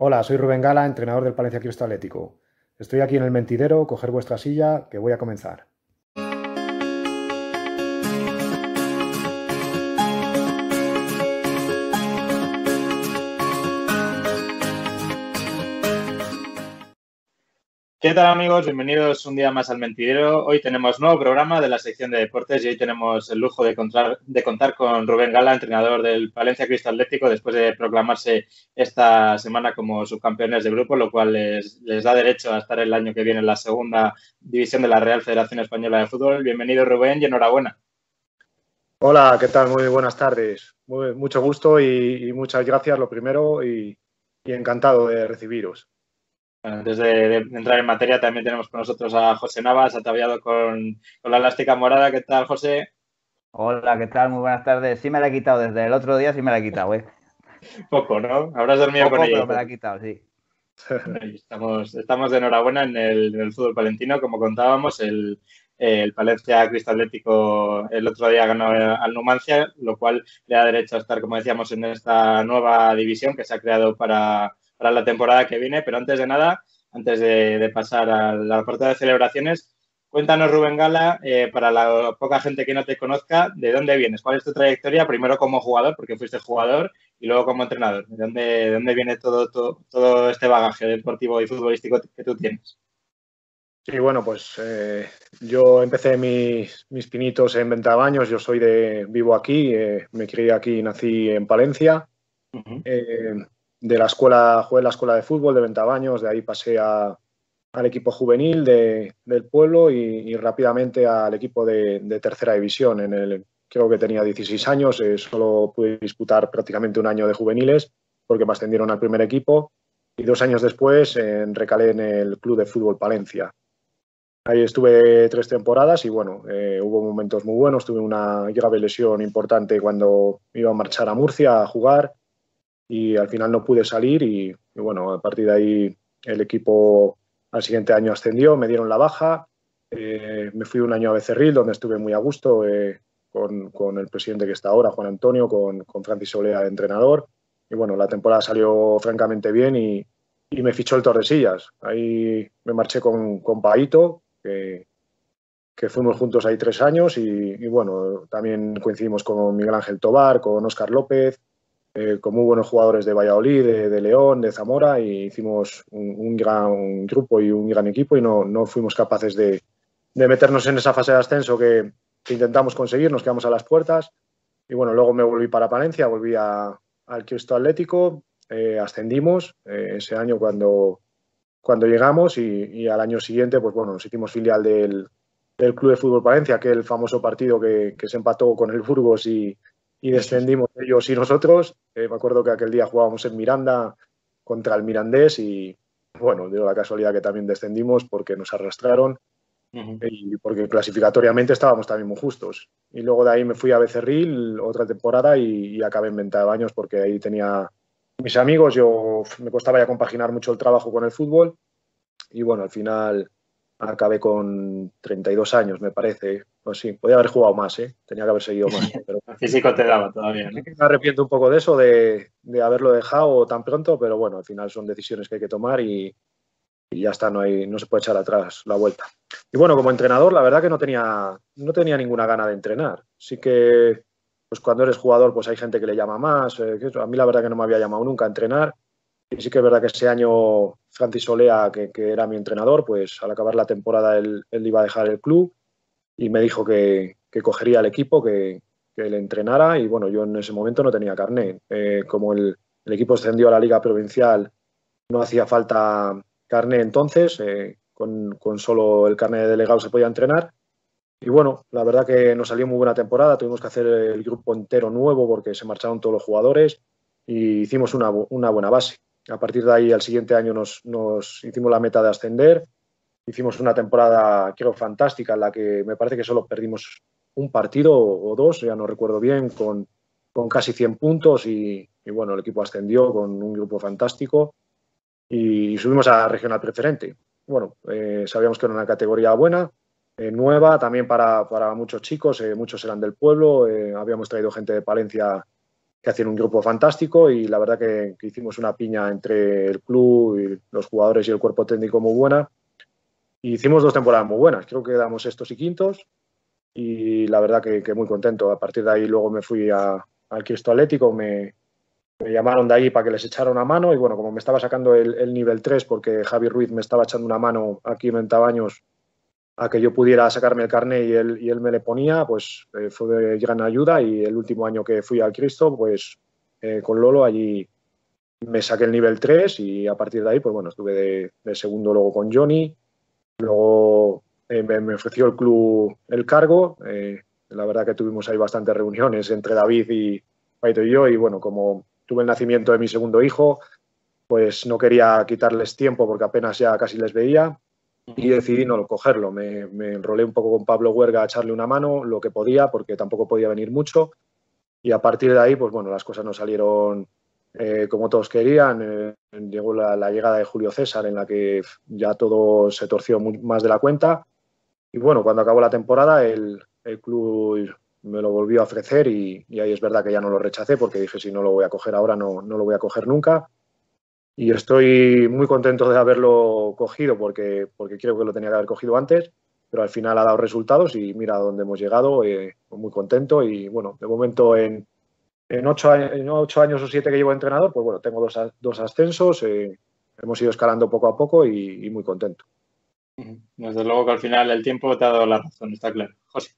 Hola, soy Rubén Gala, entrenador del Palencia Cristo Atlético. Estoy aquí en el mentidero, coger vuestra silla, que voy a comenzar. ¿Qué tal amigos? Bienvenidos un día más al Mentidero. Hoy tenemos nuevo programa de la sección de deportes y hoy tenemos el lujo de contar, con Rubén Gala, entrenador del Palencia Cristo Atlético, después de proclamarse esta semana como subcampeones de grupo, lo cual les, da derecho a estar el año que viene en la segunda división de la Real Federación Española de Fútbol. Bienvenido Rubén y enhorabuena. Hola, ¿qué tal? Muy buenas tardes. mucho gusto y, muchas gracias, lo primero, y encantado de recibiros. Antes de, entrar en materia, también tenemos con nosotros a José Navas, ataviado con, con, la elástica morada. ¿Qué tal, José? Hola, ¿qué tal? Muy buenas tardes. Sí me la he quitado desde el otro día, sí me la he quitado, ¿eh? Poco, ¿no? Habrás dormido con ella. Pero me la he quitado, sí. Estamos, estamos de enhorabuena en el, fútbol palentino. Como contábamos, el, el Palencia Cristo Atlético el otro día ganó al Numancia, lo cual le da derecho a estar, como decíamos, en esta nueva división que se ha creado para para la temporada que viene. Pero antes de nada, antes de, pasar a la parte de celebraciones, cuéntanos, Rubén Gala, eh, para la poca gente que no te conozca, ¿de dónde vienes? ¿Cuál es tu trayectoria? Primero como jugador, porque fuiste jugador, y luego como entrenador. ¿De dónde, dónde viene todo, todo, este bagaje deportivo y futbolístico que tú tienes? Sí, bueno, pues eh, yo empecé mis, mis, pinitos en Ventabaños, yo soy de, vivo aquí, eh, me crié aquí, nací en Palencia de la escuela, jugué en la escuela de fútbol de Ventabaños, de ahí pasé al equipo juvenil del pueblo y, rápidamente al equipo de, tercera división. En el, creo que tenía 16 años, eh, solo pude disputar prácticamente un año de juveniles porque me ascendieron al primer equipo y dos años después recalé en el Club de Fútbol Palencia. Ahí estuve tres temporadas y bueno, eh, hubo momentos muy buenos. Tuve una grave lesión importante cuando iba a marchar a Murcia a jugar y al final no pude salir y, bueno, a partir de ahí el equipo al siguiente año ascendió, me dieron la baja, eh, me fui un año a Becerril donde estuve muy a gusto eh, con, con, el presidente que está ahora, Juan Antonio, con, con Francis Olea de entrenador y bueno, la temporada salió francamente bien y, y me fichó el Tordesillas. Ahí me marché con, con Paito, que, que fuimos juntos ahí tres años y, y, bueno, también coincidimos con Miguel Ángel Tobar, con Óscar López, eh, con muy buenos jugadores de Valladolid, de, León, de Zamora, y hicimos un, gran grupo y un gran equipo y no, no fuimos capaces de, de, meternos en esa fase de ascenso que, intentamos conseguir, nos quedamos a las puertas. Y bueno, luego me volví para Palencia, volví al Cristo Atlético, eh, ascendimos eh, ese año cuando, cuando llegamos y, al año siguiente, pues bueno, nos hicimos filial del, del Club de Fútbol Palencia, aquel famoso partido que, que se empató con el Burgos y, y descendimos ellos y nosotros. Eh, me acuerdo que aquel día jugábamos en Miranda contra el Mirandés y, bueno, dio la casualidad que también descendimos porque nos arrastraron y porque clasificatoriamente estábamos también muy justos. Y luego de ahí me fui a Becerril otra temporada y, acabé en Venta de Baños porque ahí tenía mis amigos, yo me costaba ya compaginar mucho el trabajo con el fútbol y bueno, al final acabé con 32 años, me parece. Pues sí, podía haber jugado más, ¿eh? tenía que haber seguido más. Pero... El físico te daba todavía. Me arrepiento un poco de eso, de, haberlo dejado tan pronto, pero bueno, al final son decisiones que hay que tomar y, ya está, no, hay, no se puede echar atrás la vuelta. Y bueno, como entrenador, la verdad que no tenía, no tenía ninguna gana de entrenar. Sí que pues cuando eres jugador, pues hay gente que le llama más. Eh, a mí la verdad que no me había llamado nunca a entrenar. Y sí que es verdad que ese año Francis Solea, que, era mi entrenador, pues al acabar la temporada él, iba a dejar el club y me dijo que, cogería el equipo, que, le entrenara y bueno, yo en ese momento no tenía carné. Eh, como el, equipo ascendió a la liga provincial, no hacía falta carné entonces, eh, con, solo el carné de delegado se podía entrenar. Y bueno, la verdad que nos salió muy buena temporada, tuvimos que hacer el grupo entero nuevo porque se marcharon todos los jugadores y hicimos una buena base. A partir de ahí, al siguiente año nos, hicimos la meta de ascender. Hicimos una temporada, creo, fantástica, en la que me parece que solo perdimos un partido o dos, ya no recuerdo bien, con, casi 100 puntos y, bueno, el equipo ascendió con un grupo fantástico y, subimos a regional preferente. Bueno, eh, sabíamos que era una categoría buena, eh, nueva también para, para muchos chicos, eh, muchos eran del pueblo, habíamos traído gente de Palencia que hacían un grupo fantástico y la verdad que, hicimos una piña entre el club y los jugadores y el cuerpo técnico muy buena. Hicimos dos temporadas muy buenas, creo que damos estos y quintos y la verdad que, muy contento. A partir de ahí luego me fui al Cristo Atlético, me, llamaron de ahí para que les echara una mano y bueno, como me estaba sacando el, nivel 3 porque Javi Ruiz me estaba echando una mano aquí en Ventabaños a que yo pudiera sacarme el carnet y él, y él me le ponía, pues eh, fue de gran ayuda y el último año que fui al Cristo, pues eh, con Lolo allí me saqué el nivel 3 y a partir de ahí, pues bueno, estuve de, segundo luego con Johnny, luego eh, me, ofreció el club el cargo, la verdad que tuvimos ahí bastantes reuniones entre David y Paito y yo y bueno, como tuve el nacimiento de mi segundo hijo, pues no quería quitarles tiempo porque apenas ya casi les veía y decidí no cogerlo. Me, enrolé un poco con Pablo Huerga a echarle una mano, lo que podía, porque tampoco podía venir mucho. Y a partir de ahí, pues bueno, las cosas no salieron eh, como todos querían. Eh, llegó la, llegada de Julio César, en la que ya todo se torció más de la cuenta. Y bueno, cuando acabó la temporada, el, club me lo volvió a ofrecer y, y, ahí es verdad que ya no lo rechacé porque dije, si no lo voy a coger ahora, no, no lo voy a coger nunca y estoy muy contento de haberlo cogido porque, porque creo que lo tenía que haber cogido antes, pero al final ha dado resultados y mira a dónde hemos llegado, eh, muy contento y bueno, de momento en, en, ocho, en ocho años o siete que llevo entrenador, pues bueno, tengo dos, dos ascensos, eh, hemos ido escalando poco a poco y, muy contento. Desde luego que al final el tiempo te ha dado la razón, está claro. José.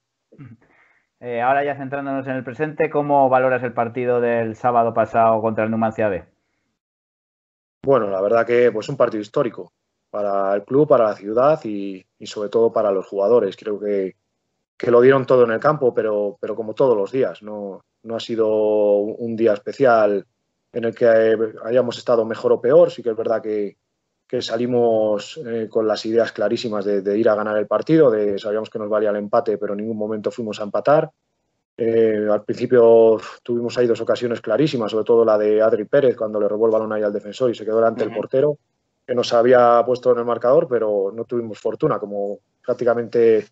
Eh, ahora ya centrándonos en el presente, ¿cómo valoras el partido del sábado pasado contra el Numancia B? Bueno, la verdad que pues un partido histórico para el club, para la ciudad y, sobre todo para los jugadores. Creo que, lo dieron todo en el campo, pero, pero como todos los días. No, no ha sido un día especial en el que hayamos estado mejor o peor. Sí que es verdad que, salimos eh, con las ideas clarísimas de, de, ir a ganar el partido, de sabíamos que nos valía el empate, pero en ningún momento fuimos a empatar. Eh, al principio tuvimos ahí dos ocasiones clarísimas, sobre todo la de Adri Pérez cuando le robó el balón ahí al defensor y se quedó delante del portero, que nos había puesto en el marcador, pero no tuvimos fortuna, como prácticamente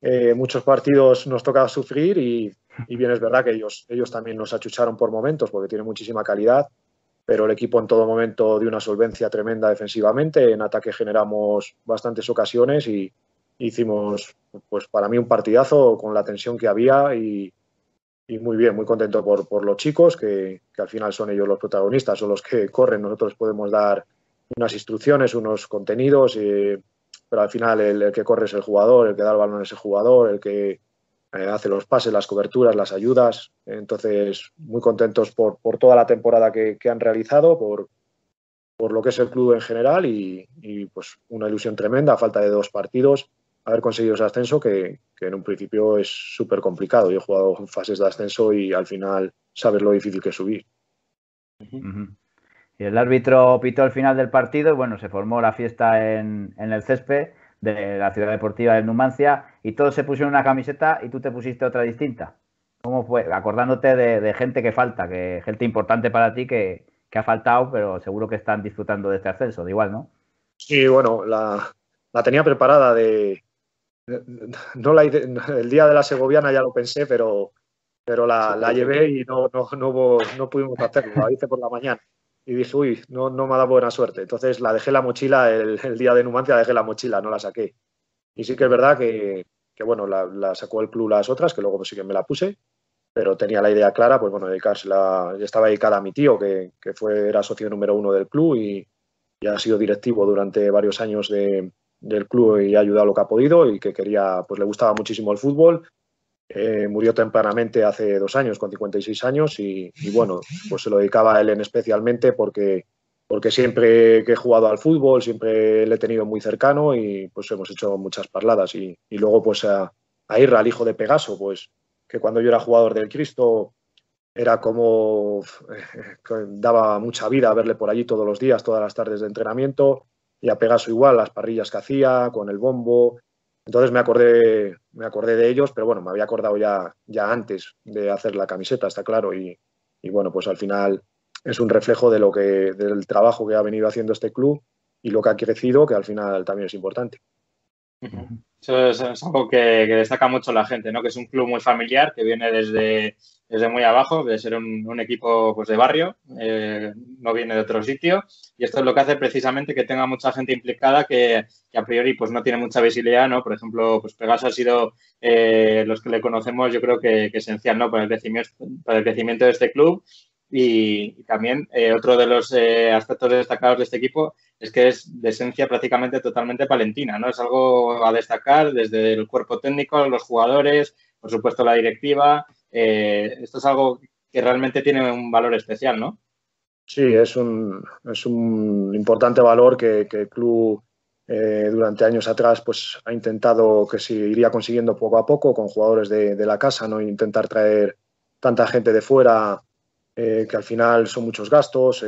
eh, muchos partidos nos toca sufrir y, bien es verdad que ellos, ellos también nos achucharon por momentos porque tienen muchísima calidad, pero el equipo en todo momento dio una solvencia tremenda defensivamente, en ataque generamos bastantes ocasiones y, hicimos, pues para mí, un partidazo con la tensión que había y, muy bien, muy contento por, los chicos, que, al final son ellos los protagonistas, son los que corren. Nosotros podemos dar unas instrucciones, unos contenidos, pero al final el, que corre es el jugador, el que da el balón es el jugador, el que eh, hace los pases, las coberturas, las ayudas. Entonces, muy contentos por, toda la temporada que, han realizado, por, por lo que es el club en general y, y, pues una ilusión tremenda falta de dos partidos haber conseguido ese ascenso que, en un principio es súper complicado. Yo he jugado fases de ascenso y al final sabes lo difícil que es subir. Y el árbitro pitó el final del partido y bueno, se formó la fiesta en, el césped de la ciudad deportiva de Numancia y todos se pusieron una camiseta y tú te pusiste otra distinta. ¿Cómo fue? Acordándote de, gente que falta, que gente importante para ti que, ha faltado, pero seguro que están disfrutando de este ascenso, de igual, ¿no? Sí, bueno, la, la tenía preparada de, no la, el día de la segoviana ya lo pensé, pero, pero la, la llevé y no, no, no, no, pudimos hacerlo. La hice por la mañana y dije, uy, no, no me ha dado buena suerte. Entonces la dejé la mochila, el, el, día de Numancia dejé la mochila, no la saqué. Y sí que es verdad que, que bueno, la, la, sacó el club las otras, que luego sí que me la puse, pero tenía la idea clara, pues bueno, dedicársela, ya estaba dedicada a mi tío, que, que fue, era socio número uno del club y, y ha sido directivo durante varios años de, del club y ha ayudado lo que ha podido y que quería, pues le gustaba muchísimo el fútbol. Eh, murió tempranamente hace dos años, con 56 años, y, bueno, pues se lo dedicaba a él en especialmente porque, porque siempre que he jugado al fútbol, siempre le he tenido muy cercano y pues hemos hecho muchas parladas. Y, luego pues a, a Irra, al hijo de Pegaso, pues que cuando yo era jugador del Cristo era como daba mucha vida verle por allí todos los días, todas las tardes de entrenamiento y a Pegaso igual, las parrillas que hacía, con el bombo. Entonces me acordé, me acordé de ellos, pero bueno, me había acordado ya, ya antes de hacer la camiseta, está claro. Y, bueno, pues al final es un reflejo de lo que, del trabajo que ha venido haciendo este club y lo que ha crecido, que al final también es importante. Eso es, algo que, destaca mucho la gente, ¿no? Que es un club muy familiar, que viene desde, desde muy abajo, de ser un, equipo pues, de barrio, eh, no viene de otro sitio. Y esto es lo que hace precisamente que tenga mucha gente implicada que, a priori pues, no tiene mucha visibilidad, ¿no? Por ejemplo, pues Pegaso ha sido, eh, los que le conocemos, yo creo que, esencial, ¿no? Para el crecimiento, para el crecimiento de este club. Y, también eh, otro de los aspectos destacados de este equipo es que es de esencia prácticamente totalmente palentina, ¿no? Es algo a destacar desde el cuerpo técnico, los jugadores, por supuesto la directiva. Eh, esto es algo que realmente tiene un valor especial, ¿no? Sí, es un, es un importante valor que, el club eh, durante años atrás pues, ha intentado que se iría consiguiendo poco a poco con jugadores de, la casa, no intentar traer tanta gente de fuera eh, que al final son muchos gastos,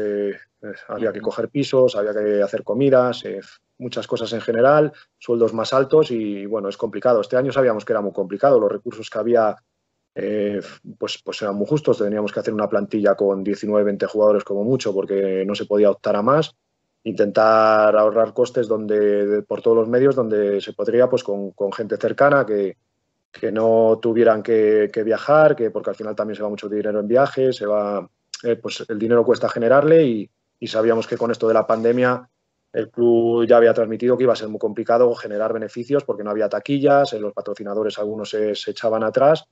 había que coger pisos, había que hacer comidas, eh, muchas cosas en general, sueldos más altos y bueno, es complicado. Este año sabíamos que era muy complicado, los recursos que había eh, pues, pues eran muy justos, teníamos que hacer una plantilla con 19, 20 jugadores como mucho porque no se podía optar a más, intentar ahorrar costes donde por todos los medios donde se podría pues con, gente cercana que, que no tuvieran que, que, viajar, que porque al final también se va mucho dinero en viajes, se va, eh, pues el dinero cuesta generarle y, y sabíamos que con esto de la pandemia el club ya había transmitido que iba a ser muy complicado generar beneficios porque no había taquillas, los patrocinadores algunos se, echaban atrás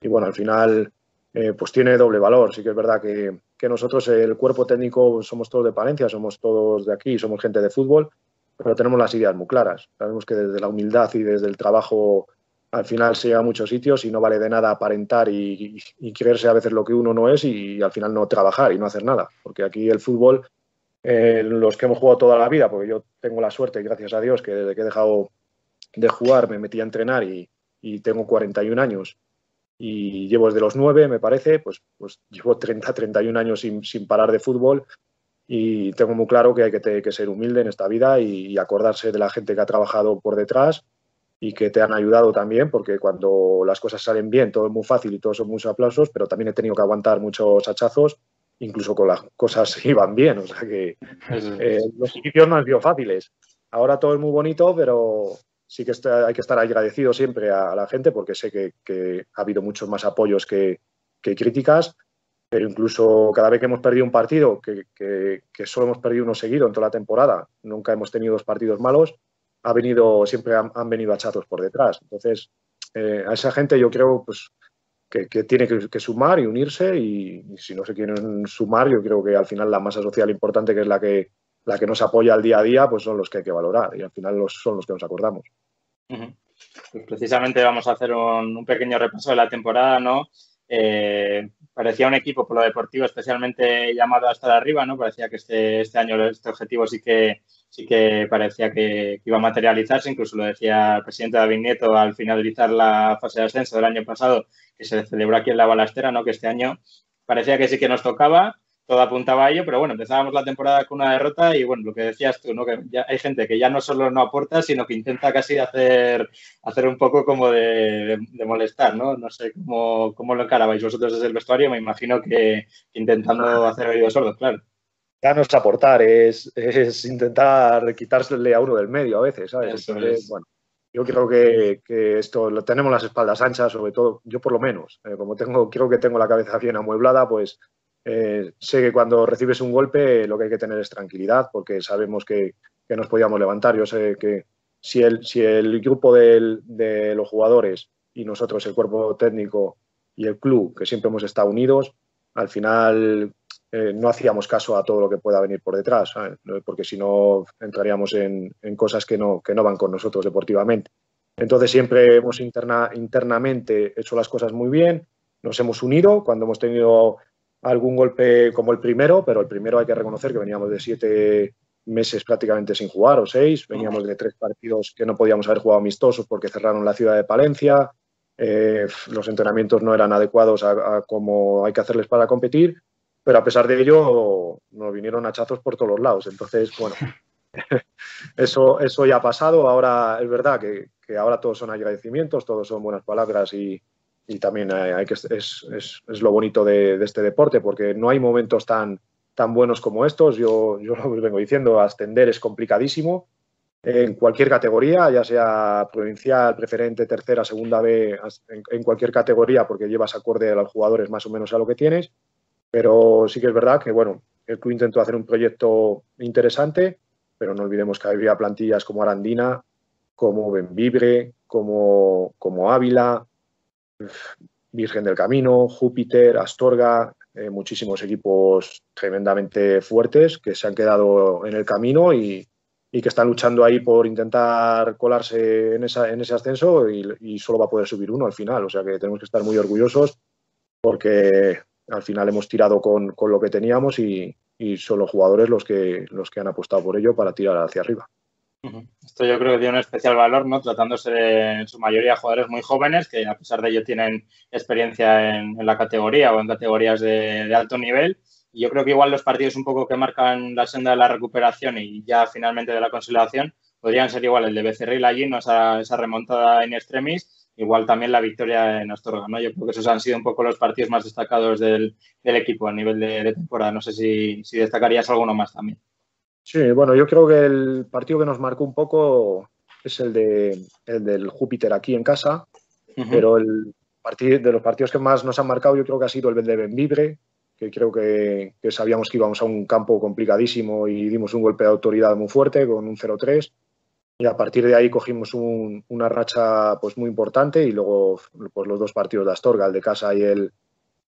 y bueno, al final eh, pues tiene doble valor. Sí que es verdad que, nosotros, el cuerpo técnico, somos todos de Palencia, somos todos de aquí, somos gente de fútbol, pero tenemos las ideas muy claras. Sabemos que desde la humildad y desde el trabajo al final se llega a muchos sitios y no vale de nada aparentar y, creerse a veces lo que uno no es y, al final no trabajar y no hacer nada. Porque aquí el fútbol, eh, los que hemos jugado toda la vida, porque yo tengo la suerte, gracias a Dios, que desde que he dejado de jugar me metí a entrenar y, tengo 41 años y llevo desde los 9, me parece, pues, pues llevo 30, 31 años sin, parar de fútbol y tengo muy claro que hay que, que ser humilde en esta vida y acordarse de la gente que ha trabajado por detrás y que te han ayudado también, porque cuando las cosas salen bien, todo es muy fácil y todos son muchos aplausos, pero también he tenido que aguantar muchos hachazos, incluso con las cosas iban bien, o sea que eh, los inicios no han sido fáciles. Ahora todo es muy bonito, pero sí que hay que estar agradecido siempre a, la gente, porque sé que, ha habido muchos más apoyos que, críticas, pero incluso cada vez que hemos perdido un partido, que, que, solo hemos perdido uno seguido en toda la temporada, nunca hemos tenido dos partidos malos, ha venido, siempre han, venido achatos por detrás. Entonces, eh, a esa gente yo creo pues, que, tiene que, sumar y unirse y, si no se quieren sumar, yo creo que al final la masa social importante, que es la que, la que nos apoya al día a día, pues son los que hay que valorar y al final los, son los que nos acordamos. Pues precisamente vamos a hacer un, pequeño repaso de la temporada, ¿no? Eh, parecía un equipo por lo deportivo especialmente llamado a estar arriba, ¿no? Parecía que este, este año este objetivo sí que, sí que parecía que, iba a materializarse, incluso lo decía el presidente David Nieto al finalizar la fase de ascenso del año pasado, que se celebró aquí en la balastera, ¿no? que este año parecía que sí que nos tocaba, todo apuntaba a ello, pero bueno, empezábamos la temporada con una derrota y bueno, lo que decías tú, ¿no? que ya hay gente que ya no solo no aporta, sino que intenta casi hacer, hacer un poco como de, molestar, ¿no? No sé cómo, cómo, lo encarabais vosotros desde el vestuario, me imagino que intentando hacer oídos sordos, claro ya no es aportar, es, es, intentar quitársele a uno del medio a veces, ¿sabes? bueno, yo creo que, que, esto lo tenemos las espaldas anchas, sobre todo, yo por lo menos, eh, como tengo, creo que tengo la cabeza bien amueblada, pues eh, sé que cuando recibes un golpe lo que hay que tener es tranquilidad, porque sabemos que, que nos podíamos levantar. Yo sé que si el, si el grupo de los jugadores y nosotros, el cuerpo técnico y el club, que siempre hemos estado unidos, al final eh, no hacíamos caso a todo lo que pueda venir por detrás, porque si no entraríamos en, cosas que no, que no van con nosotros deportivamente. Entonces siempre hemos interna, internamente hecho las cosas muy bien, nos hemos unido cuando hemos tenido algún golpe como el primero, pero el primero hay que reconocer que veníamos de siete meses prácticamente sin jugar o seis, veníamos de tres partidos que no podíamos haber jugado amistosos porque cerraron la ciudad de Palencia, eh, los entrenamientos no eran adecuados a, a como hay que hacerles para competir pero a pesar de ello nos vinieron hachazos por todos los lados. Entonces, bueno, eso, eso ya ha pasado. Ahora es verdad que, ahora todos son agradecimientos, todos son buenas palabras y, también hay que, es, lo bonito de, este deporte porque no hay momentos tan, tan buenos como estos. Yo, yo lo vengo diciendo, ascender es complicadísimo. en cualquier categoría, ya sea provincial, preferente, tercera, segunda B, en, cualquier categoría, porque llevas acorde a los jugadores más o menos a lo que tienes. Pero sí que es verdad que, bueno, el club intentó hacer un proyecto interesante, pero no olvidemos que había plantillas como Arandina, como Benvibre, como, como Ávila, Virgen del Camino, Júpiter, Astorga, eh, muchísimos equipos tremendamente fuertes que se han quedado en el camino y, que están luchando ahí por intentar colarse en, esa, en ese ascenso y, solo va a poder subir uno al final. O sea que tenemos que estar muy orgullosos porque al final hemos tirado con, con lo que teníamos y, y, son los jugadores los que, los que han apostado por ello para tirar hacia arriba. Esto yo creo que tiene un especial valor, ¿no? Tratándose de, en su mayoría jugadores muy jóvenes que a pesar de ello tienen experiencia en, la categoría o en categorías de, alto nivel yo creo que igual los partidos un poco que marcan la senda de la recuperación y ya finalmente de la consolidación podrían ser igual el de Becerril allí, ¿no? esa, esa remontada en extremis, igual también la victoria en Astorga. ¿no? Yo creo que esos han sido un poco los partidos más destacados del, equipo a nivel de, temporada. No sé si, destacarías alguno más también. Sí, bueno, yo creo que el partido que nos marcó un poco es el, de, el del Júpiter aquí en casa, pero el partido, de los partidos que más nos han marcado yo creo que ha sido el de Benvibre, que creo que, sabíamos que íbamos a un campo complicadísimo y dimos un golpe de autoridad muy fuerte con un 0-3 y a partir de ahí cogimos una racha pues muy importante y luego pues los dos partidos de Astorga, el de casa y el,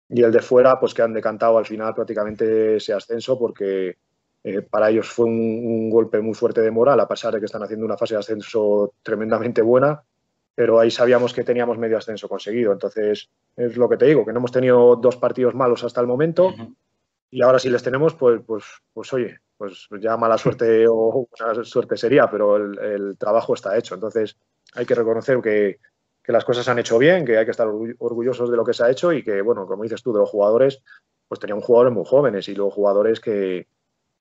y el de fuera, pues que han decantado al final prácticamente ese ascenso porque eh, para ellos fue un, golpe muy fuerte de moral, a pesar de que están haciendo una fase de ascenso tremendamente buena pero ahí sabíamos que teníamos medio ascenso conseguido. Entonces, es lo que te digo, que no hemos tenido dos partidos malos hasta el momento y ahora si les tenemos, pues, pues, pues oye, pues ya mala suerte o buena suerte sería, pero el, trabajo está hecho. Entonces, hay que reconocer que, que, las cosas se han hecho bien, que hay que estar orgullosos de lo que se ha hecho y que, bueno, como dices tú, de los jugadores, pues teníamos jugadores muy jóvenes y luego jugadores que,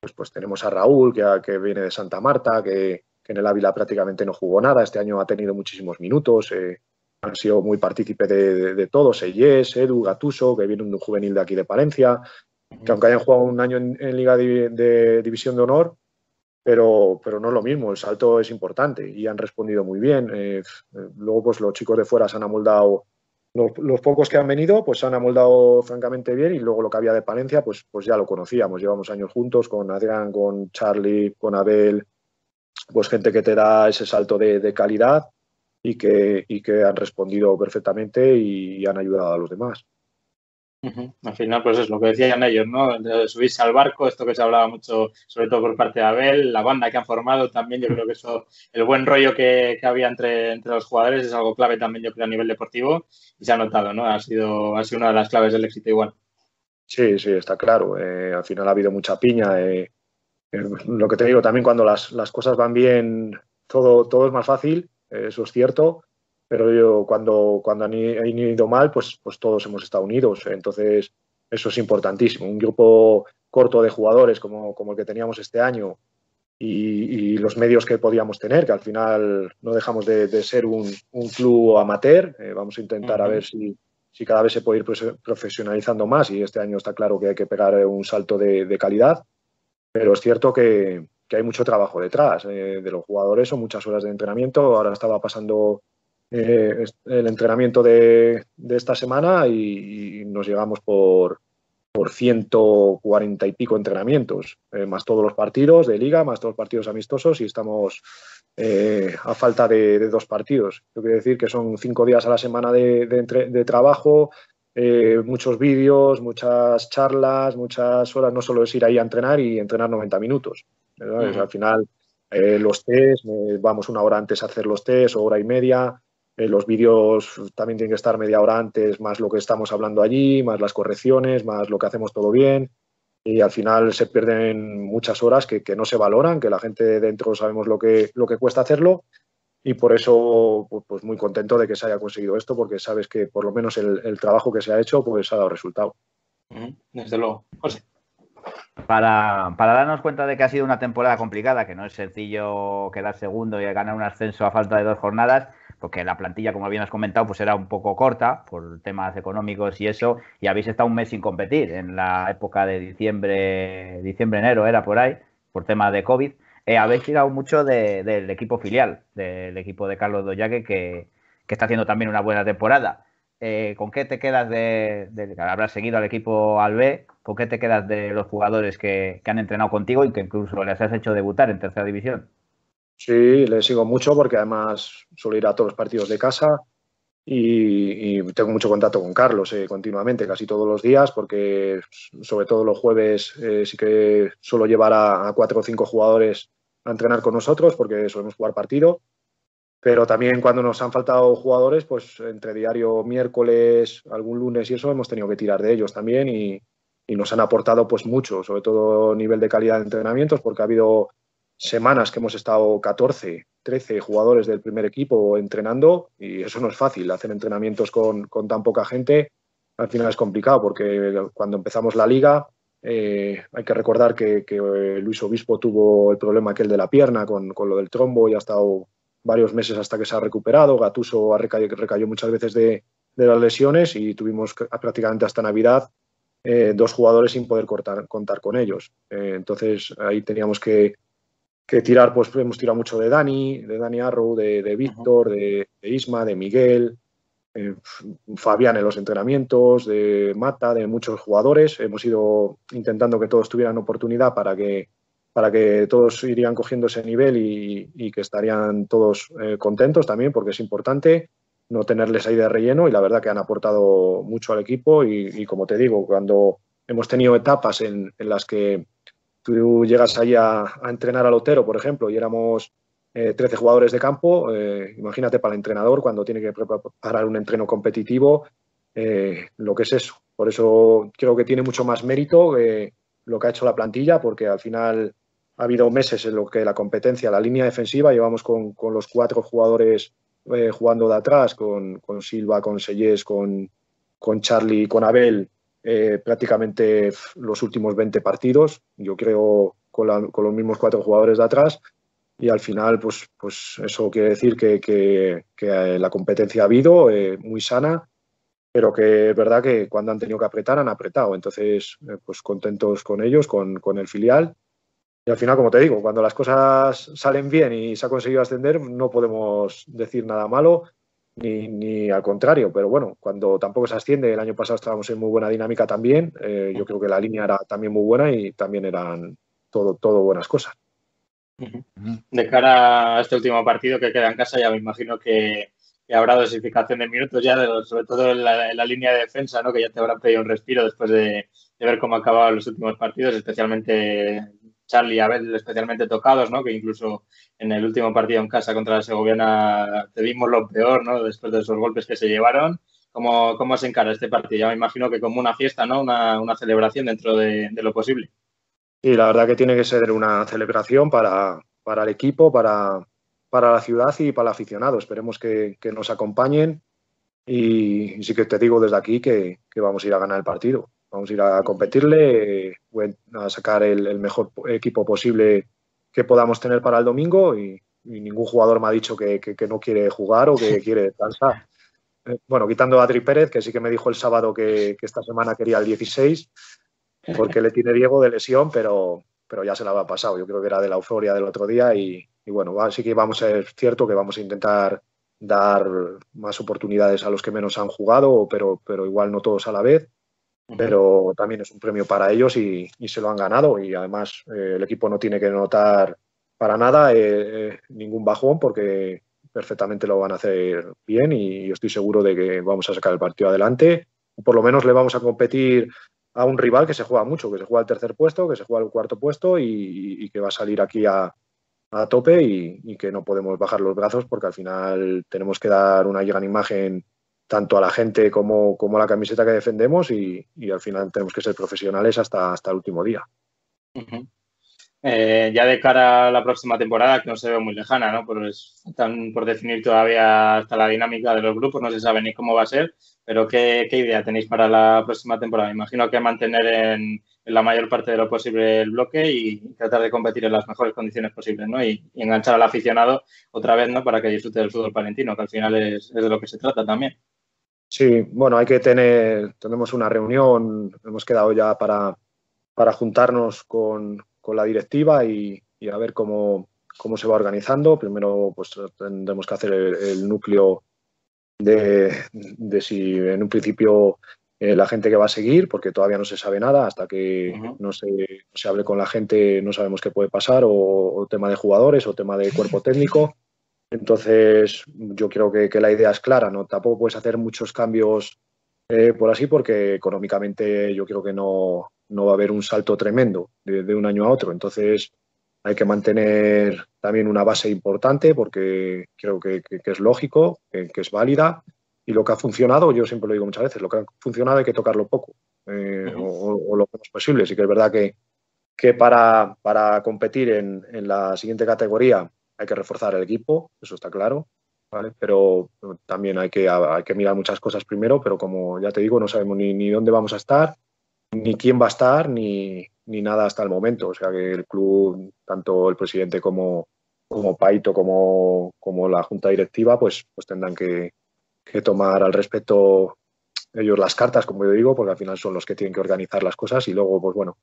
pues, pues tenemos a Raúl, que, viene de Santa Marta, que en el Ávila prácticamente no jugó nada. Este año ha tenido muchísimos minutos, eh, han sido muy partícipe de, todos, Eyes, Edu, Gatuso, que viene un juvenil de aquí de Palencia, que aunque hayan jugado un año en, Liga de, División de Honor, pero, pero no es lo mismo, el salto es importante y han respondido muy bien. Eh, luego, pues los chicos de fuera se han amoldado, los, pocos que han venido, pues se han amoldado francamente bien y luego lo que había de Palencia, pues, pues ya lo conocíamos, llevamos años juntos con Adrián, con Charlie, con Abel, pues gente que te da ese salto de, calidad y que, y que han respondido perfectamente y han ayudado a los demás. Al final, pues es lo que decían ellos, ¿no? De subirse al barco, esto que se hablaba mucho, sobre todo por parte de Abel, la banda que han formado también, yo creo que eso, el buen rollo que, había entre, entre los jugadores es algo clave también, yo creo, a nivel deportivo y se ha notado, ¿no? Ha sido, ha sido una de las claves del éxito igual. Sí, sí, está claro. Eh, al final ha habido mucha piña. Eh, lo que te digo, también cuando las, cosas van bien, todo, todo es más fácil, eso es cierto, pero yo cuando, cuando han, ido mal, pues, pues todos hemos estado unidos. Entonces, eso es importantísimo. Un grupo corto de jugadores como, como el que teníamos este año y, los medios que podíamos tener, que al final no dejamos de, ser un, club amateur. Eh, vamos a intentar a ver si, si, cada vez se puede ir profesionalizando más y este año está claro que hay que pegar un salto de calidad. Pero es cierto que, hay mucho trabajo detrás eh, de los jugadores, son muchas horas de entrenamiento. Ahora estaba pasando eh, el entrenamiento de, esta semana y, nos llegamos por, por 140 y pico entrenamientos, eh, más todos los partidos de liga, más todos los partidos amistosos y estamos a falta de, dos partidos. Yo quiero decir que son cinco días a la semana de, de trabajo, eh, muchos vídeos, muchas charlas, muchas horas. No solo es ir ahí a entrenar y entrenar 90 minutos. Al final, eh, los test, eh, vamos una hora antes a hacer los test o hora y media. Los vídeos también tienen que estar media hora antes, más lo que estamos hablando allí, más las correcciones, más lo que hacemos todo bien. Y al final se pierden muchas horas que, que no se valoran, que la gente dentro sabemos lo que, lo que cuesta hacerlo y por eso pues, pues muy contento de que se haya conseguido esto porque sabes que por lo menos el, trabajo que se ha hecho pues ha dado resultado. Desde luego. José. Para, para, darnos cuenta de que ha sido una temporada complicada, que no es sencillo quedar segundo y ganar un ascenso a falta de dos jornadas, porque la plantilla, como bien has comentado, pues era un poco corta por temas económicos y eso, y habéis estado un mes sin competir en la época de diciembre, diciembre-enero era por ahí, por tema de COVID. eh, habéis tirado mucho del equipo filial, del equipo de Carlos Doyaque, que, que está haciendo también una buena temporada. Eh, ¿Con qué te quedas de, habrás seguido al equipo al B? ¿Con qué te quedas de los jugadores que, han entrenado contigo y que incluso les has hecho debutar en tercera división? Sí, le sigo mucho porque además suelo ir a todos los partidos de casa y, tengo mucho contacto con Carlos eh, continuamente, casi todos los días, porque sobre todo los jueves eh, sí que suelo llevar a, cuatro o cinco jugadores a entrenar con nosotros porque solemos jugar partido. Pero también cuando nos han faltado jugadores, pues entre diario miércoles, algún lunes y eso, hemos tenido que tirar de ellos también y, y nos han aportado pues mucho, sobre todo nivel de calidad de entrenamientos, porque ha habido semanas que hemos estado 14, 13 jugadores del primer equipo entrenando y eso no es fácil. Hacer entrenamientos con, tan poca gente al final es complicado porque cuando empezamos la liga eh, hay que recordar que, Luis Obispo tuvo el problema aquel de la pierna con, lo del trombo y ha estado varios meses hasta que se ha recuperado. Gatuso ha recayó, muchas veces de, las lesiones y tuvimos prácticamente hasta Navidad eh, dos jugadores sin poder contar con ellos. Eh, entonces ahí teníamos que, que tirar, pues hemos tirado mucho de Dani, de Dani Arrow, de, Víctor, de, Isma, de Miguel, eh, Fabián en los entrenamientos, de Mata, de muchos jugadores. Hemos ido intentando que todos tuvieran oportunidad para que, para que todos irían cogiendo ese nivel y, que estarían todos eh, contentos también, porque es importante no tenerles ahí de relleno y la verdad que han aportado mucho al equipo y, como te digo, cuando hemos tenido etapas en las que tú llegas ahí a, entrenar al Otero, por ejemplo, y éramos 13 eh, jugadores de campo, eh, imagínate para el entrenador cuando tiene que preparar un entreno competitivo, eh, lo que es eso. Por eso creo que tiene mucho más mérito lo que ha hecho la plantilla, porque al final ha habido meses en los que la competencia, la línea defensiva, llevamos con, los cuatro jugadores jugando de atrás, con, Silva, con Sellés, con, con Charlie, con Abel, eh, prácticamente los últimos 20 partidos, yo creo con, los mismos cuatro jugadores de atrás. Y al final pues, pues eso quiere decir que, que, la competencia ha habido, eh, muy sana, pero que es verdad que cuando han tenido que apretar han apretado, entonces eh, pues contentos con ellos, con el filial. Y al final, como te digo, cuando las cosas salen bien y se ha conseguido ascender, no podemos decir nada malo ni, ni, al contrario, pero bueno, cuando tampoco se asciende, el año pasado estábamos en muy buena dinámica también, eh, yo creo que la línea era también muy buena y también eran todo, todo buenas cosas. De cara a este último partido que queda en casa, ya me imagino que, habrá dosificación de minutos ya, sobre todo en la, línea de defensa, ¿no? que ya te habrán pedido un respiro después de, de ver cómo acababan los últimos partidos, especialmente Charlie y Abel especialmente tocados, ¿no? Que incluso en el último partido en casa contra la Segoviana te vimos lo peor, ¿no? Después de esos golpes que se llevaron. ¿Cómo, cómo se encara este partido? Ya me imagino que como una fiesta, ¿no? Una, celebración dentro de, lo posible. Sí, la verdad que tiene que ser una celebración para, el equipo, para, para, la ciudad y para el aficionado. Esperemos que, nos acompañen y, sí que te digo desde aquí que vamos a ir a ganar el partido. Vamos a ir a competirle, a sacar el, mejor equipo posible que podamos tener para el domingo y, ningún jugador me ha dicho que, no quiere jugar o que quiere descansar. Eh, bueno, quitando a Adri Pérez, que sí que me dijo el sábado que, esta semana quería el 16, porque le tiene Diego de lesión, pero, pero ya se la ha pasado. Yo creo que era de la euforia del otro día y, bueno, así que vamos a ser cierto que vamos a intentar dar más oportunidades a los que menos han jugado, pero, pero igual no todos a la vez pero también es un premio para ellos y, se lo han ganado y además eh, el equipo no tiene que notar para nada eh, eh, ningún bajón porque perfectamente lo van a hacer bien y estoy seguro de que vamos a sacar el partido adelante. Por lo menos le vamos a competir a un rival que se juega mucho, que se juega al tercer puesto, que se juega al cuarto puesto y, que va a salir aquí a, tope y, y, que no podemos bajar los brazos porque al final tenemos que dar una gran imagen tanto a la gente como, como a la camiseta que defendemos y, al final tenemos que ser profesionales hasta, hasta el último día. Eh, ya de cara a la próxima temporada, que no se ve muy lejana, ¿no? Pues están por definir todavía hasta la dinámica de los grupos, no se sabe ni cómo va a ser, pero ¿qué, idea tenéis para la próxima temporada? Imagino que mantener en, la mayor parte de lo posible el bloque y tratar de competir en las mejores condiciones posibles, ¿no? Y, enganchar al aficionado otra vez, ¿no? Para que disfrute del fútbol palentino, que al final es de lo que se trata también. Sí, bueno, hay que tener, tenemos una reunión, hemos quedado ya para, para juntarnos con, la directiva y, y a ver cómo, cómo se va organizando. Primero, pues tendremos que hacer el, núcleo de, de, si en un principio eh, la gente que va a seguir, porque todavía no se sabe nada, hasta que no, se, se, hable con la gente no sabemos qué puede pasar, o, tema de jugadores, o tema de cuerpo técnico. Entonces, yo creo que, que, la idea es clara, ¿no? Tampoco puedes hacer muchos cambios eh, por así, porque económicamente yo creo que no, no va a haber un salto tremendo de, de, un año a otro. Entonces, hay que mantener también una base importante porque creo que, es lógico, que, es válida. Y lo que ha funcionado, yo siempre lo digo muchas veces, lo que ha funcionado hay que tocarlo poco eh, o, lo menos posible. Sí que es verdad que, que para, para competir en, en, la siguiente categoría hay que reforzar el equipo, eso está claro. ¿vale? Pero también hay que, hay que mirar muchas cosas primero, pero como ya te digo, no sabemos ni, dónde vamos a estar, ni quién va a estar, ni, ni nada hasta el momento. O sea que el club, tanto el presidente como, Paito, como, la junta directiva, pues, pues tendrán que, tomar al respecto ellos las cartas, como yo digo, porque al final son los que tienen que organizar las cosas y luego, pues bueno,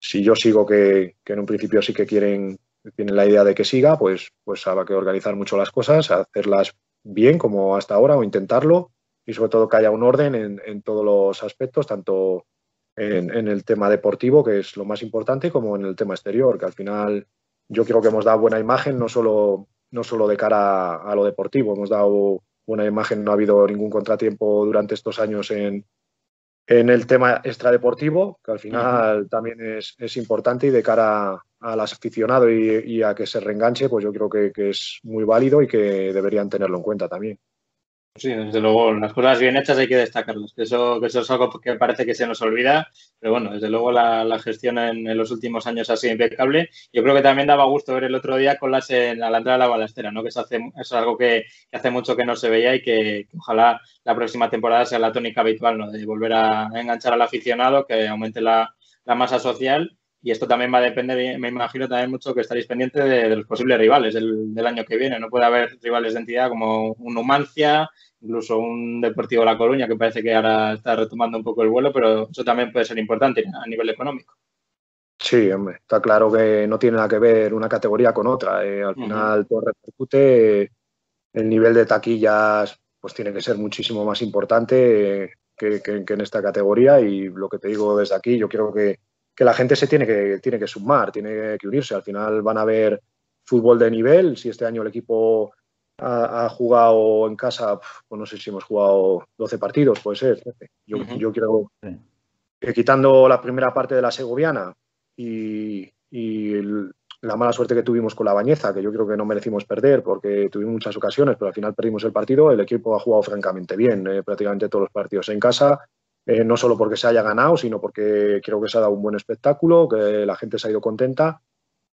si yo sigo que en un principio sí que quieren, tienen la idea de que siga, pues, pues habrá que organizar mucho las cosas, hacerlas bien como hasta ahora o intentarlo y sobre todo que haya un orden en, en todos los aspectos, tanto en, el tema deportivo, que es lo más importante, como en el tema exterior, que al final yo creo que hemos dado buena imagen, no solo, no solo de cara a, lo deportivo, hemos dado buena imagen, no ha habido ningún contratiempo durante estos años en, en el tema extradeportivo, que al final también es, es, importante y de cara al aficionado y, a que se reenganche, pues yo creo que, que es muy válido y que deberían tenerlo en cuenta también. Sí, desde luego, las cosas bien hechas hay que destacarlas, que eso, que eso es algo que parece que se nos olvida, pero bueno, desde luego la, la gestión en, los últimos años ha sido impecable. Yo creo que también daba gusto ver el otro día con las en, a la entrada de la balastera, ¿no? que eso, hace, es algo que, que, hace mucho que no se veía y que, que, ojalá la próxima temporada sea la tónica habitual, ¿no? de volver a enganchar al aficionado, que aumente la, la masa social y esto también va a depender, me imagino también mucho que estaréis pendientes de, de, los posibles rivales del, del, año que viene. No puede haber rivales de entidad como un Numancia, incluso un Deportivo La Coruña, que parece que ahora está retomando un poco el vuelo, pero eso también puede ser importante a nivel económico. Sí, hombre, está claro que no tiene nada que ver una categoría con otra. Eh, al final uh -huh. todo repercute, el nivel de taquillas pues tiene que ser muchísimo más importante que, que, que, en esta categoría y lo que te digo desde aquí, yo creo que, que la gente se tiene que, tiene que sumar, tiene que unirse. Al final van a ver fútbol de nivel, si este año el equipo ha, ha, jugado en casa, pues no sé si hemos jugado 12 partidos, puede ser. Yo, uh -huh. yo creo que quitando la primera parte de la segoviana y, y el, la mala suerte que tuvimos con la Bañeza, que yo creo que no merecimos perder porque tuvimos muchas ocasiones, pero al final perdimos el partido, el equipo ha jugado francamente bien, eh, prácticamente todos los partidos en casa. Eh, no solo porque se haya ganado, sino porque creo que se ha dado un buen espectáculo, que la gente se ha ido contenta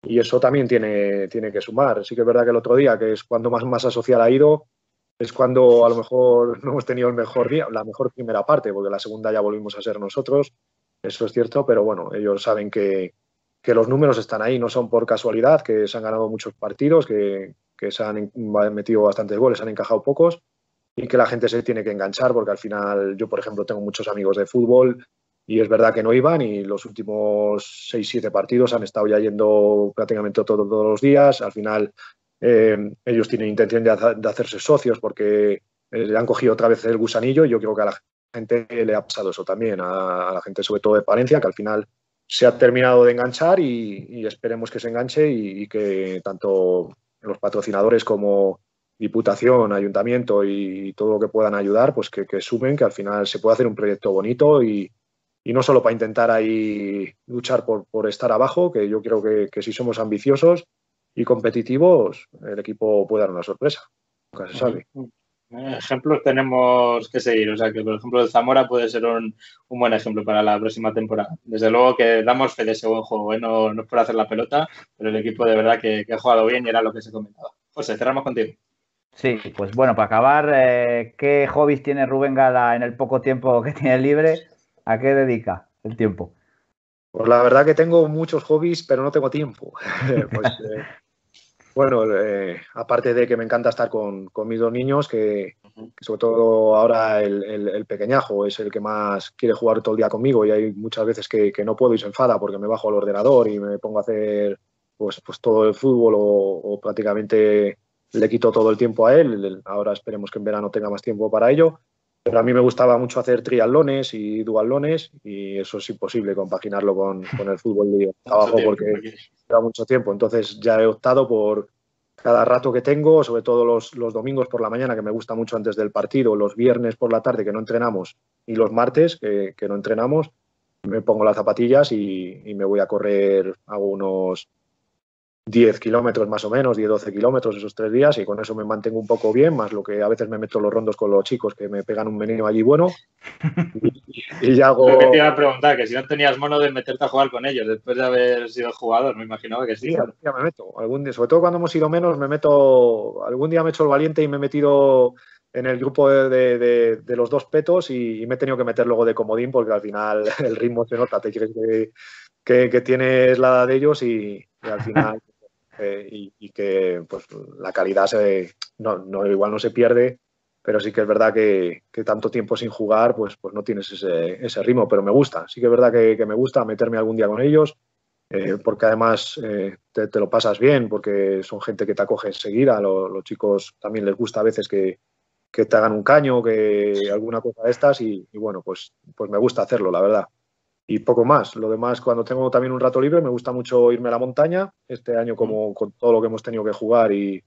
y eso también tiene, tiene que sumar. Sí que es verdad que el otro día, que es cuando más masa social ha ido, es cuando a lo mejor no hemos tenido el mejor día, la mejor primera parte, porque la segunda ya volvimos a ser nosotros, eso es cierto, pero bueno, ellos saben que, que los números están ahí, no son por casualidad, que se han ganado muchos partidos, que, que se han metido bastantes goles, han encajado pocos y que la gente se tiene que enganchar, porque al final yo, por ejemplo, tengo muchos amigos de fútbol y es verdad que no iban y los últimos seis, siete partidos han estado ya yendo prácticamente todos, los días. Al final eh, ellos tienen intención de, hacerse socios porque eh, le han cogido otra vez el gusanillo y yo creo que a la gente le ha pasado eso también, a, la gente sobre todo de Palencia, que al final se ha terminado de enganchar y, esperemos que se enganche y, que tanto los patrocinadores como Diputación, Ayuntamiento y todo lo que puedan ayudar, pues que, que sumen, que al final se puede hacer un proyecto bonito y, no solo para intentar ahí luchar por, estar abajo, que yo creo que, si somos ambiciosos y competitivos, el equipo puede dar una sorpresa. Nunca se sabe. Ejemplos tenemos que seguir, o sea que por ejemplo el Zamora puede ser un, un buen ejemplo para la próxima temporada. Desde luego que damos fe de ese buen juego, ¿eh? no, no es por hacer la pelota, pero el equipo de verdad que, que ha jugado bien y era lo que se comentaba. José, cerramos contigo. Sí, pues bueno, para acabar, eh, ¿qué hobbies tiene Rubén Gala en el poco tiempo que tiene libre ¿A qué dedica el tiempo? Pues la verdad que tengo muchos hobbies, pero no tengo tiempo. pues, eh, bueno, eh, aparte de que me encanta estar con, con mis dos niños, que, que sobre todo ahora el, el, el, pequeñajo es el que más quiere jugar todo el día conmigo y hay muchas veces que, que, no puedo y se enfada porque me bajo al ordenador y me pongo a hacer pues, pues todo el fútbol o, prácticamente le quito todo el tiempo a él. Ahora esperemos que en verano tenga más tiempo para ello. Pero a mí me gustaba mucho hacer triatlones y dualones y eso es imposible compaginarlo con, el fútbol de trabajo porque lleva mucho tiempo. Entonces ya he optado por cada rato que tengo, sobre todo los, domingos por la mañana, que me gusta mucho antes del partido, los viernes por la tarde que no entrenamos y los martes que, que no entrenamos, me pongo las zapatillas y, y, me voy a correr, hago unos 10 kilómetros más o menos, 10-12 kilómetros esos tres días y con eso me mantengo un poco bien, más lo que a veces me meto los rondos con los chicos que me pegan un meneo allí bueno. Y, ya hago... te iba a preguntar, que si no tenías mono de meterte a jugar con ellos después de haber sido jugador, me imaginaba que sí. Sí, algún día me meto, algún día, sobre todo cuando hemos ido menos, me meto, algún día me he hecho el valiente y me he metido en el grupo de, los dos petos y, me he tenido que meter luego de comodín porque al final el ritmo se nota, te crees que, que, tienes la edad de ellos y al final eh, y, que pues, la calidad no, igual no se pierde, pero sí que es verdad que, tanto tiempo sin jugar, pues, pues no tienes ese, ritmo, pero me gusta, sí que es verdad que, me gusta meterme algún día con ellos, eh, porque además eh, te, lo pasas bien, porque son gente que te acoge enseguida, los chicos también les gusta a veces que, te hagan un caño, que alguna cosa de estas, y, y bueno, pues, pues me gusta hacerlo, la verdad y poco más. Lo demás, cuando tengo también un rato libre, me gusta mucho irme a la montaña. Este año, como con todo lo que hemos tenido que jugar y,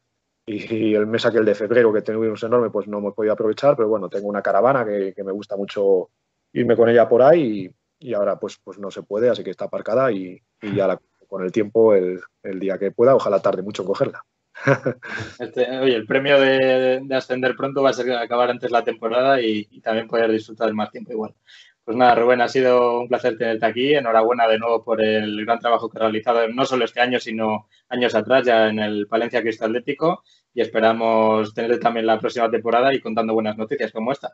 el mes aquel de febrero que tuvimos enorme, pues no hemos podido aprovechar, pero bueno, tengo una caravana que, me gusta mucho irme con ella por ahí y, ahora pues, pues no se puede, así que está aparcada y, ya con el tiempo, el, día que pueda, ojalá tarde mucho en cogerla. Este, oye, el premio de, ascender pronto va a ser acabar antes la temporada y, y también poder disfrutar más tiempo igual. Pues nada, Rubén, ha sido un placer tenerte aquí. Enhorabuena de nuevo por el gran trabajo que has realizado, no solo este año, sino años atrás, ya en el Palencia Cristo Atlético. Y esperamos tenerte también la próxima temporada y contando buenas noticias como esta.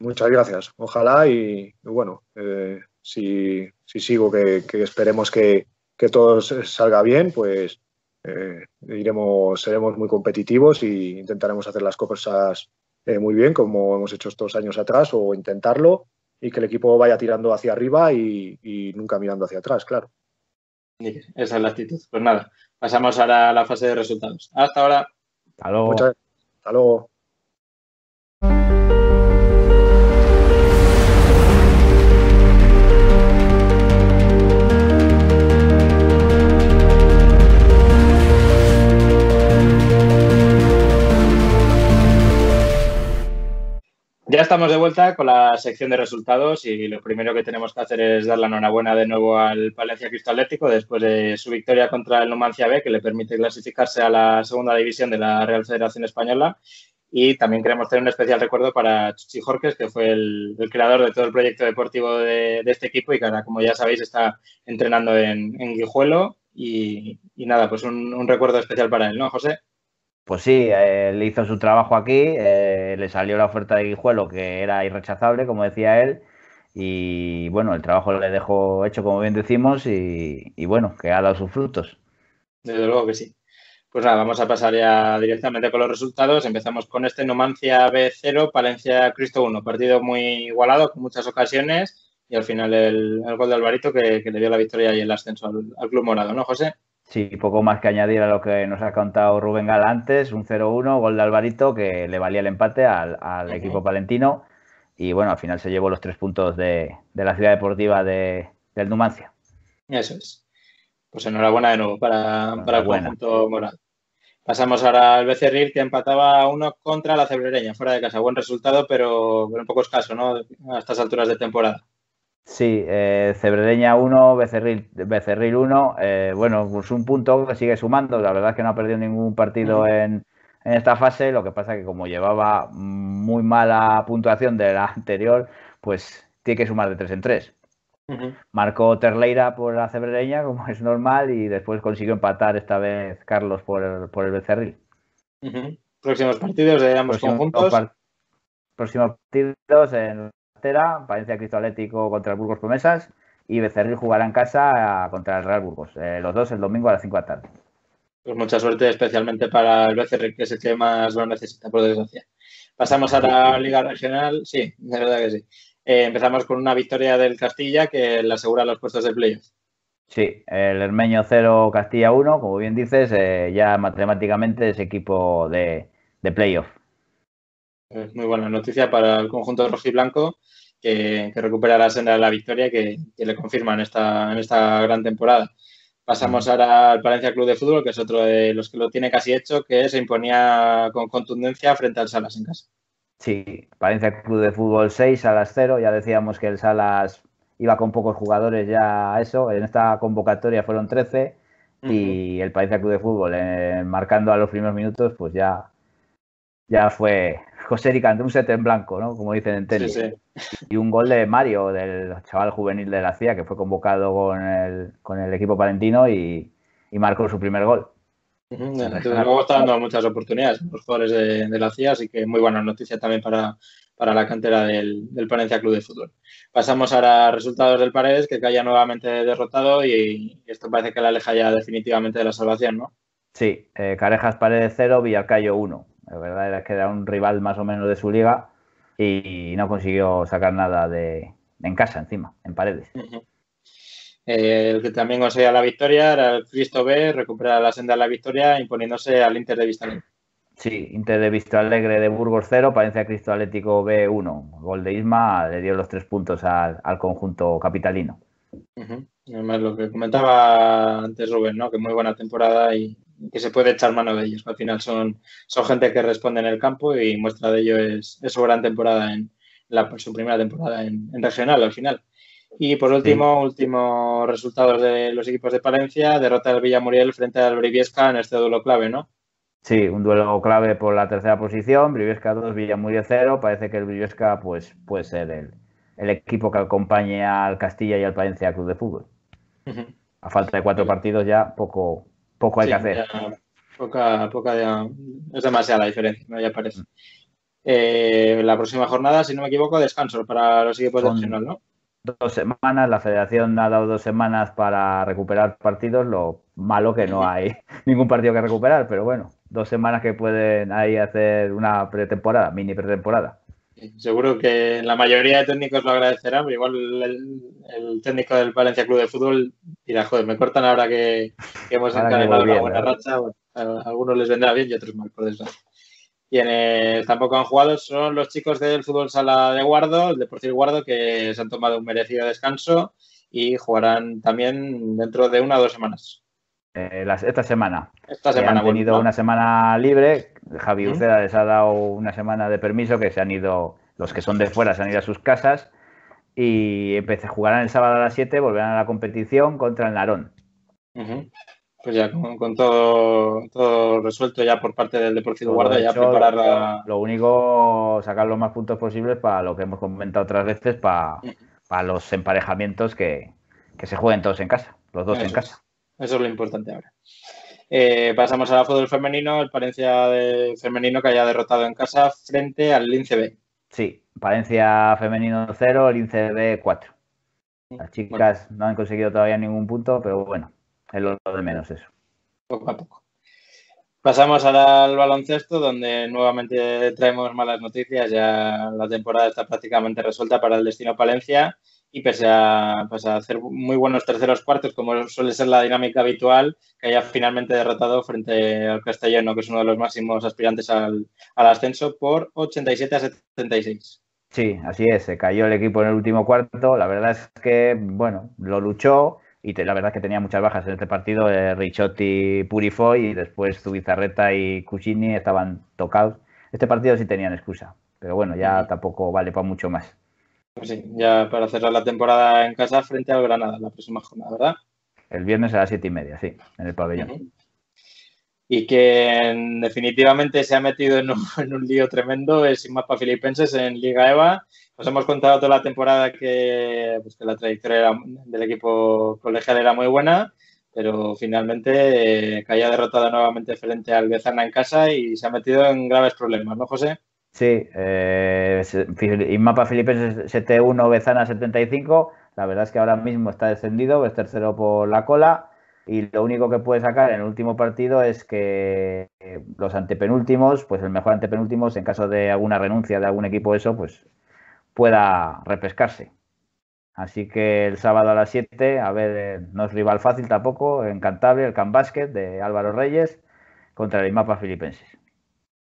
Muchas gracias. Ojalá y, bueno, eh, si, sigo, que, esperemos que, todo salga bien, pues eh, iremos, seremos muy competitivos y intentaremos hacer las cosas eh, muy bien, como hemos hecho estos años atrás, o intentarlo y que el equipo vaya tirando hacia arriba y, nunca mirando hacia atrás, claro. Esa es la actitud. Pues nada, pasamos ahora a la fase de resultados. Hasta ahora. Hasta luego. hasta luego. Ya estamos de vuelta con la sección de resultados y lo primero que tenemos que hacer es dar la enhorabuena de nuevo al Palencia Cristo Atlético después de su victoria contra el Numancia B, que le permite clasificarse a la segunda división de la Real Federación Española. Y también queremos tener un especial recuerdo para Chuchi Jorques, que fue el, creador de todo el proyecto deportivo de, este equipo y que ahora, como ya sabéis, está entrenando en, Guijuelo. Y, nada, pues un recuerdo especial para él, ¿no, José? Pues sí, él hizo su trabajo aquí, eh, le salió la oferta de Guijuelo que era irrechazable, como decía él, y bueno, el trabajo le dejó hecho, como bien decimos, y, bueno, que ha dado sus frutos. Desde luego que sí. Pues nada, vamos a pasar ya directamente con los resultados. Empezamos con este Numancia B0, Palencia Cristo 1. Partido muy igualado, con muchas ocasiones, y al final el, gol de Alvarito que, le dio la victoria y el ascenso al, al Club Morado, ¿no, José? Sí, poco más que añadir a lo que nos ha contado Rubén Gal antes, un 0-1, gol de Alvarito que le valía el empate al, equipo palentino y bueno, al final se llevó los tres puntos de, la ciudad deportiva de, del Numancia. Eso es. Pues enhorabuena de nuevo para, para el conjunto moral. Pasamos ahora al Becerril que empataba uno contra la Cebrereña, fuera de casa. Buen resultado, pero, pero un poco escaso, ¿no? A estas alturas de temporada. Sí, eh, Cebredeña 1, Becerril, Becerril 1. Eh, bueno, pues un punto que sigue sumando. La verdad es que no ha perdido ningún partido en, esta fase. Lo que pasa es que como llevaba muy mala puntuación de la anterior, pues tiene que sumar de 3 en 3. Marcó Terleira por la Cebredeña, como es normal, y después consiguió empatar esta vez Carlos por el, por el Becerril. Próximos partidos de ambos conjuntos. próximos partidos en Palencia Cristo Atlético contra el Burgos Promesas y Becerril jugará en casa contra el Real Burgos. Eh, los dos el domingo a las 5 de la tarde. Pues mucha suerte, especialmente para el Becerril, que es el que más lo necesita, por desgracia. Pasamos a la Liga Regional. Sí, de verdad que sí. Eh, empezamos con una victoria del Castilla que le asegura los puestos de playoff. Sí, el Hermeño 0, Castilla 1, como bien dices, eh, ya matemáticamente es equipo de, de playoff. Es muy buena noticia para el conjunto rojiblanco que, que recupera la senda de la victoria que, que le confirman esta, en esta gran temporada. Pasamos ahora al Palencia Club de Fútbol, que es otro de los que lo tiene casi hecho, que se imponía con contundencia frente al Salas en casa. Sí, Palencia Club de Fútbol 6, Salas 0. Ya decíamos que el Salas iba con pocos jugadores ya a eso. En esta convocatoria fueron 13 y el Palencia Club de Fútbol, eh, marcando a los primeros minutos, pues ya, ya fue José Ricante, un set en blanco, ¿no? Como dicen en tenis. Sí, sí. Y un gol de Mario, del chaval juvenil de la CIA, que fue convocado con el, con el equipo palentino y, y marcó su primer gol. Uh -huh. Luego está dando muchas oportunidades a los jugadores de, de, la CIA, así que muy buena noticia también para, para la cantera del, del Palencia Club de Fútbol. Pasamos ahora a resultados del Paredes, que caía nuevamente derrotado y, y esto parece que la aleja ya definitivamente de la salvación, ¿no? Sí, eh, Carejas Paredes 0, Villarcayo 1. La verdad era que era un rival más o menos de su liga y no consiguió sacar nada de en casa encima, en paredes. Uh -huh. eh, el que también conseguía la victoria era el Cristo B, recupera la senda de la victoria imponiéndose al Inter de Vista Alegre. Sí, Inter de Visto Alegre de Burgos 0, Palencia Cristo Atlético B 1. Gol de Isma le dio los tres puntos al, al conjunto capitalino. Uh -huh. Además, lo que comentaba antes Rubén, ¿no? que muy buena temporada y que se puede echar mano de ellos. Al final son, son gente que responde en el campo y muestra de ello es, es su gran temporada en la, su primera temporada en, en regional al final. Y por último, sí. últimos resultados de los equipos de Palencia, derrota del Villamuriel frente al Briviesca en este duelo clave, ¿no? Sí, un duelo clave por la tercera posición, Briviesca 2, Villamuriel 0. Parece que el Briviesca pues, puede ser el, el equipo que acompañe al Castilla y al Palencia Club de Fútbol. Uh -huh. A falta de cuatro partidos ya poco, poco hay sí, que hacer. poca, poca ya, es demasiada la diferencia, ¿no? ya parece. Eh, la próxima jornada, si no me equivoco, descanso para los equipos Son de nacional, ¿no? Dos semanas, la federación ha dado dos semanas para recuperar partidos, lo malo que no hay ningún partido que recuperar, pero bueno, dos semanas que pueden ahí hacer una pretemporada, mini pretemporada. Seguro que la mayoría de técnicos lo agradecerán, pero igual el, el, técnico del Valencia Club de Fútbol dirá, joder, me cortan ahora que, que hemos encadenado una buena racha. Bueno, a algunos les vendrá bien y otros mal, por desgracia. Quienes tampoco han jugado son los chicos del Fútbol Sala de Guardo, el Deportivo Guardo, que se han tomado un merecido descanso y jugarán también dentro de una o dos semanas. Eh, las, esta semana. Esta semana. Han tenido bueno, una semana libre. Javi Uceda ¿Mm? les ha dado una semana de permiso que se han ido, los que son de fuera se han ido a sus casas y empecé, jugarán el sábado a las 7, volverán a la competición contra el Narón. Uh -huh. Pues ya con, con, todo, todo resuelto ya por parte del Deportivo todo Guarda, ya preparar la... Lo único, sacar los más puntos posibles para lo que hemos comentado otras veces, para, los emparejamientos que, que, se jueguen todos en casa, los dos Eso en casa. Es. Eso es lo importante ahora. Eh, pasamos al fútbol femenino, el Palencia de femenino que haya derrotado en casa frente al Lince B. Sí, Palencia femenino 0, Lince B 4. Las chicas bueno. no han conseguido todavía ningún punto, pero bueno, es lo de menos eso. Poco a poco. Pasamos ahora al baloncesto, donde nuevamente traemos malas noticias. Ya la temporada está prácticamente resuelta para el destino Palencia y pese a, a, hacer muy buenos terceros cuartos, como suele ser la dinámica habitual, que haya finalmente derrotado frente al Castellano, que es uno de los máximos aspirantes al, al ascenso, por 87 a 76. Sí, así es, se cayó el equipo en el último cuarto. La verdad es que, bueno, lo luchó y te, la verdad es que tenía muchas bajas en este partido. Eh, Richotti, Purifoy y después Zubizarreta y Cucini estaban tocados. Este partido sí tenían excusa, pero bueno, ya tampoco vale para mucho más. Pues sí, ya para cerrar la temporada en casa frente al Granada, la próxima jornada, ¿verdad? El viernes a las siete y media, sí, en el pabellón. Uh -huh. Y que definitivamente se ha metido en un, en un lío tremendo es Mapa Filipenses en Liga EVA. Os hemos contado toda la temporada que, pues, que la trayectoria era, del equipo colegial era muy buena, pero finalmente eh, caía derrotada nuevamente frente al Bezana en casa y se ha metido en graves problemas, ¿no, José? Sí, eh, Inmapa Filipenses 7-1, Bezana 75. La verdad es que ahora mismo está descendido, es tercero por la cola. Y lo único que puede sacar en el último partido es que los antepenúltimos, pues el mejor antepenúltimo, en caso de alguna renuncia de algún equipo, eso, pues pueda repescarse. Así que el sábado a las 7, a ver, eh, no es rival fácil tampoco, en Cantabria, el Camp Basket de Álvaro Reyes contra el IMAPA Filipenses.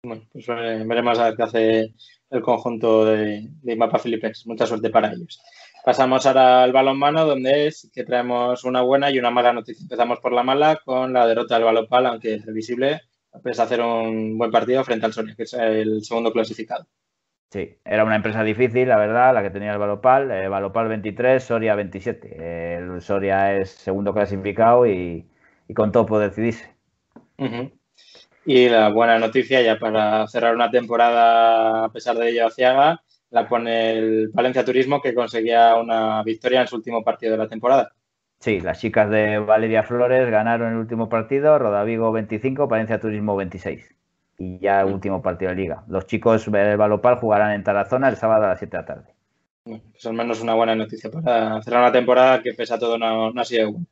Bueno, pues veremos a ver qué hace el conjunto de, de IMAPA Filipenses. Mucha suerte para ellos. Pasamos ahora al balonmano, donde es que traemos una buena y una mala noticia. Empezamos por la mala con la derrota del balonpal, aunque es visible, pese a hacer un buen partido frente al Soria, que es el segundo clasificado. Sí, era una empresa difícil, la verdad, la que tenía el Balopal. Eh, Balopal 23, Soria 27. el Soria es segundo clasificado y, con todo puede decidirse. Y la buena noticia, ya para cerrar una temporada, a pesar de ello, Ciaga, la pone el Valencia Turismo, que conseguía una victoria en su último partido de la temporada. Sí, las chicas de Valeria Flores ganaron el último partido, Rodavigo 25, Valencia Turismo 26 y ya último partido de liga. Los chicos del Balopal jugarán en Tarazona el sábado a las 7 de la tarde. Pues al menos una buena noticia para cerrar una temporada que pese a todo no, ha sido buena.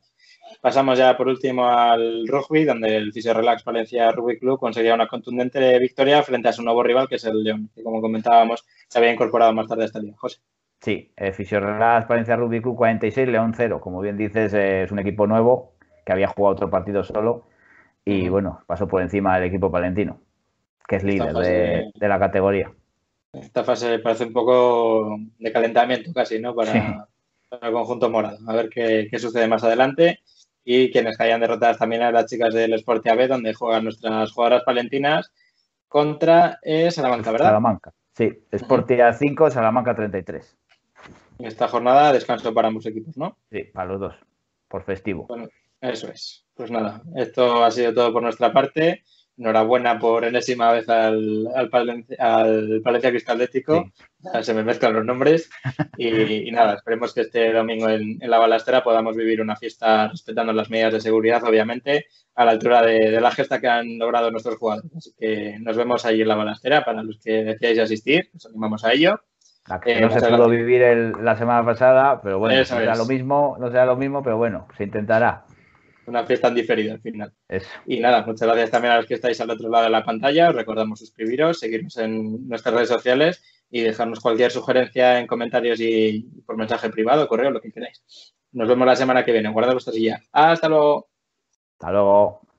Pasamos ya por último al rugby, donde el Fisio Relax Valencia Rugby Club conseguía una contundente victoria frente a su nuevo rival, que es el León, que como comentábamos se había incorporado más tarde a esta liga. José. Sí, el Fisio Relax Valencia Rugby Club 46, León 0. Como bien dices, es un equipo nuevo que había jugado otro partido solo y bueno, pasó por encima del equipo palentino que es líder de, la categoría. Esta fase parece un poco de calentamiento casi, ¿no? Para, el conjunto morado. A ver qué, sucede más adelante. Y quienes hayan derrotadas también a las chicas del Sport AB, donde juegan nuestras jugadoras palentinas, contra eh, Salamanca, ¿verdad? Salamanca, sí. Sportia 5, Salamanca 33. En esta jornada descanso para ambos equipos, ¿no? Sí, para los dos, por festivo. Bueno, eso es. Pues nada, esto ha sido todo por nuestra parte enhorabuena por enésima vez al, al, Palencia, al Cristallético. Se me mezclan los nombres. Y, nada, esperemos que este domingo en, la balastera podamos vivir una fiesta respetando las medidas de seguridad, obviamente, a la altura de, la gesta que han logrado nuestros jugadores. Así que nos vemos ahí en la balastera. Para los que decíais asistir, os animamos a ello. Eh, no se pudo vivir la semana pasada, pero bueno, no será, lo mismo, no será lo mismo, pero bueno, se intentará una fiesta en diferido al final. Y nada, muchas gracias también a los que estáis al otro lado de la pantalla. Os recordamos suscribiros, seguirnos en nuestras redes sociales y dejarnos cualquier sugerencia en comentarios y por mensaje privado, correo, lo que queráis. Nos vemos la semana que viene. Guardad vuestra silla. Hasta luego. Hasta luego.